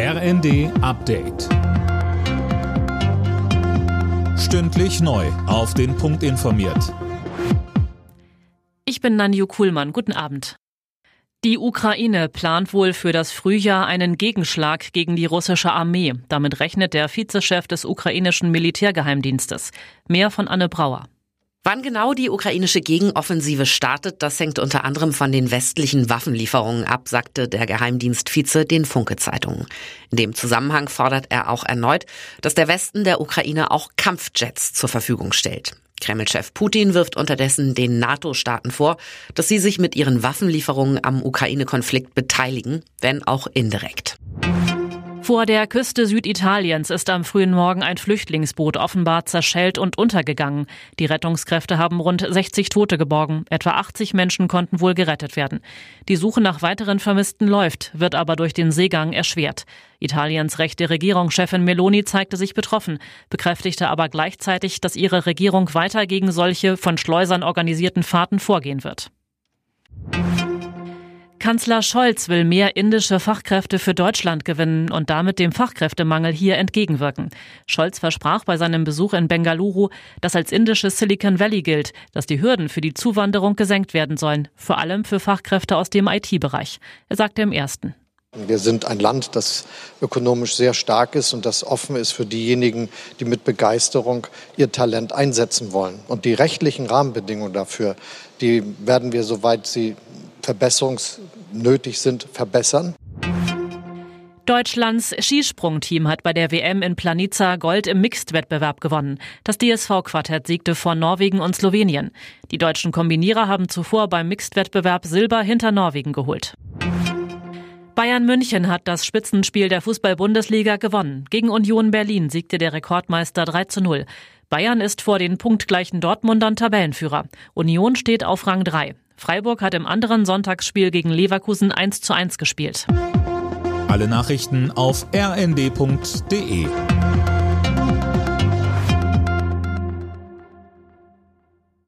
RND Update. Stündlich neu. Auf den Punkt informiert. Ich bin Nanju Kuhlmann. Guten Abend. Die Ukraine plant wohl für das Frühjahr einen Gegenschlag gegen die russische Armee. Damit rechnet der Vizechef des ukrainischen Militärgeheimdienstes. Mehr von Anne Brauer. Wann genau die ukrainische Gegenoffensive startet, das hängt unter anderem von den westlichen Waffenlieferungen ab, sagte der Geheimdienstvize den Funke-Zeitungen. In dem Zusammenhang fordert er auch erneut, dass der Westen der Ukraine auch Kampfjets zur Verfügung stellt. Kreml-Chef Putin wirft unterdessen den NATO-Staaten vor, dass sie sich mit ihren Waffenlieferungen am Ukraine-Konflikt beteiligen, wenn auch indirekt. Vor der Küste Süditaliens ist am frühen Morgen ein Flüchtlingsboot offenbar zerschellt und untergegangen. Die Rettungskräfte haben rund 60 Tote geborgen. Etwa 80 Menschen konnten wohl gerettet werden. Die Suche nach weiteren Vermissten läuft, wird aber durch den Seegang erschwert. Italiens rechte Regierungschefin Meloni zeigte sich betroffen, bekräftigte aber gleichzeitig, dass ihre Regierung weiter gegen solche von Schleusern organisierten Fahrten vorgehen wird. Kanzler Scholz will mehr indische Fachkräfte für Deutschland gewinnen und damit dem Fachkräftemangel hier entgegenwirken. Scholz versprach bei seinem Besuch in Bengaluru, das als indisches Silicon Valley gilt, dass die Hürden für die Zuwanderung gesenkt werden sollen, vor allem für Fachkräfte aus dem IT-Bereich. Er sagte im ersten. Wir sind ein Land, das ökonomisch sehr stark ist und das offen ist für diejenigen, die mit Begeisterung ihr Talent einsetzen wollen. Und die rechtlichen Rahmenbedingungen dafür, die werden wir, soweit sie verbesserungsnötig sind, verbessern. Deutschlands Skisprungteam hat bei der WM in Planica Gold im Mixed-Wettbewerb gewonnen. Das DSV-Quartett siegte vor Norwegen und Slowenien. Die deutschen Kombinierer haben zuvor beim Mixed-Wettbewerb Silber hinter Norwegen geholt. Bayern München hat das Spitzenspiel der Fußball-Bundesliga gewonnen. Gegen Union Berlin siegte der Rekordmeister 3 zu 0. Bayern ist vor den punktgleichen Dortmundern Tabellenführer. Union steht auf Rang 3. Freiburg hat im anderen Sonntagsspiel gegen Leverkusen 1 zu 1 gespielt. Alle Nachrichten auf rnd.de